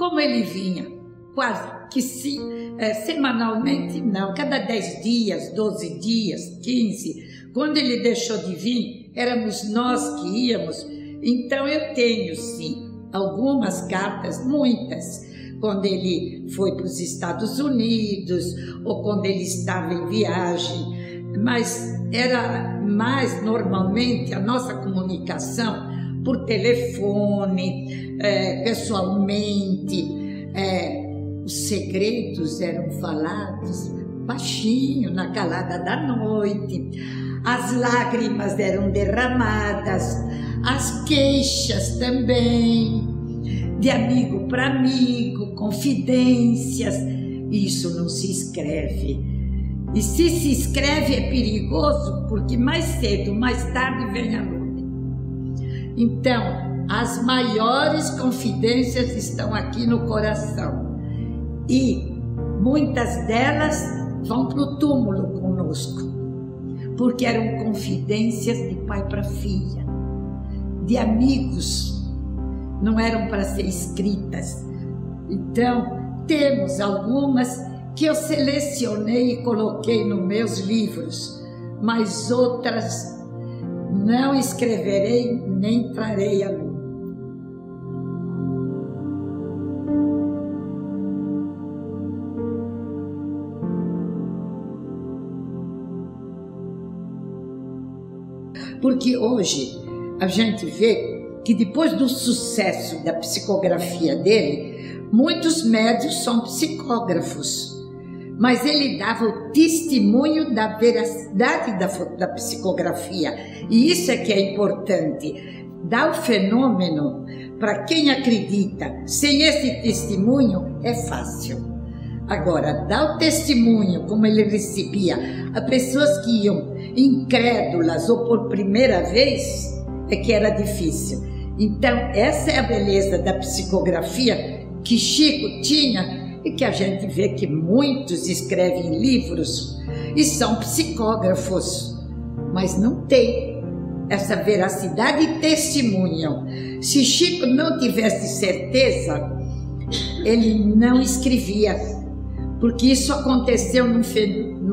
como ele vinha, quase que se, é, semanalmente, não, cada 10 dias, 12 dias, 15, quando ele deixou de vir, éramos nós que íamos. Então eu tenho sim algumas cartas, muitas, quando ele foi para os Estados Unidos ou quando ele estava em viagem, mas era mais normalmente a nossa comunicação por telefone, é, pessoalmente. É, os segredos eram falados baixinho, na calada da noite. As lágrimas eram derramadas, as queixas também, de amigo para amigo, confidências. Isso não se escreve. E se se escreve é perigoso, porque mais cedo, mais tarde vem a luz. Então, as maiores confidências estão aqui no coração. E muitas delas vão para o túmulo conosco, porque eram confidências de pai para filha, de amigos, não eram para ser escritas. Então, temos algumas que eu selecionei e coloquei nos meus livros, mas outras não escreverei nem trarei a luz. Porque hoje a gente vê que depois do sucesso da psicografia dele, muitos médios são psicógrafos mas ele dava o testemunho da veracidade da, da psicografia. E isso é que é importante. Dar o fenômeno para quem acredita. Sem esse testemunho é fácil. Agora, dar o testemunho como ele recebia a pessoas que iam incrédulas ou por primeira vez, é que era difícil. Então, essa é a beleza da psicografia que Chico tinha e que a gente vê que muitos escrevem livros e são psicógrafos, mas não tem essa veracidade e testemunham. Se Chico não tivesse certeza, ele não escrevia, porque isso aconteceu num,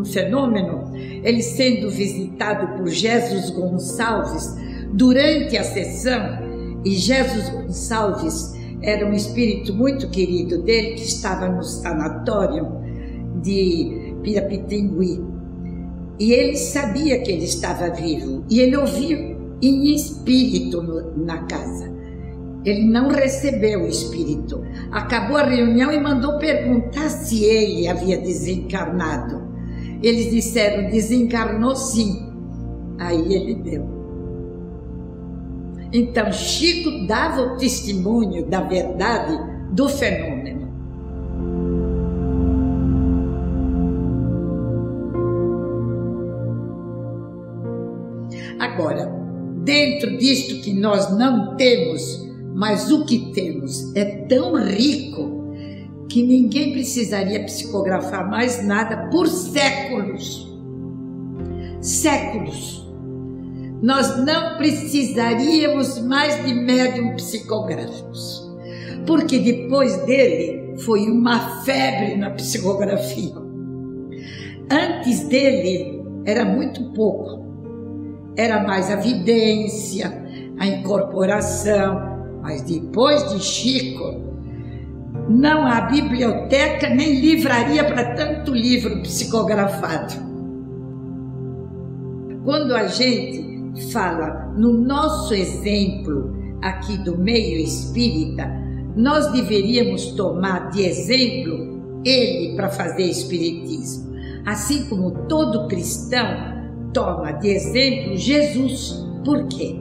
fenômeno, ele sendo visitado por Jesus Gonçalves durante a sessão, e Jesus Gonçalves era um espírito muito querido dele que estava no sanatório de Pirapitingui. E ele sabia que ele estava vivo e ele ouviu em espírito no, na casa. Ele não recebeu o espírito. Acabou a reunião e mandou perguntar se ele havia desencarnado. Eles disseram: desencarnou sim. Aí ele deu. Então, Chico dava o testemunho da verdade do fenômeno. Agora, dentro disto que nós não temos, mas o que temos é tão rico que ninguém precisaria psicografar mais nada por séculos. Séculos nós não precisaríamos mais de médium psicográficos, porque depois dele foi uma febre na psicografia. Antes dele era muito pouco, era mais a vidência, a incorporação, mas depois de Chico, não há biblioteca nem livraria para tanto livro psicografado. Quando a gente fala no nosso exemplo aqui do meio espírita, nós deveríamos tomar de exemplo ele para fazer espiritismo, assim como todo cristão toma de exemplo Jesus. Por quê?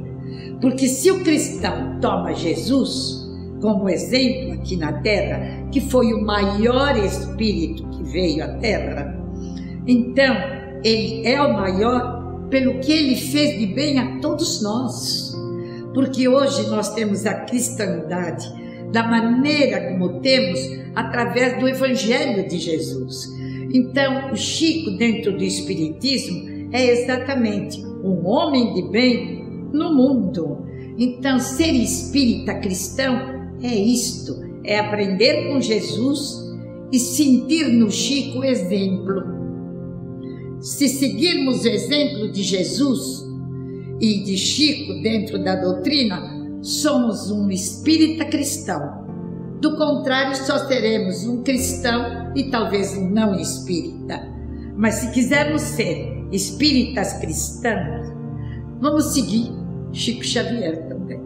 Porque se o cristão toma Jesus como exemplo aqui na terra, que foi o maior espírito que veio à terra, então ele é o maior pelo que ele fez de bem a todos nós. Porque hoje nós temos a cristandade da maneira como temos através do Evangelho de Jesus. Então, o Chico, dentro do Espiritismo, é exatamente um homem de bem no mundo. Então, ser espírita cristão é isto: é aprender com Jesus e sentir no Chico exemplo. Se seguirmos o exemplo de Jesus e de Chico dentro da doutrina, somos um espírita cristão. Do contrário, só seremos um cristão e talvez um não espírita. Mas se quisermos ser espíritas cristãos, vamos seguir Chico Xavier também.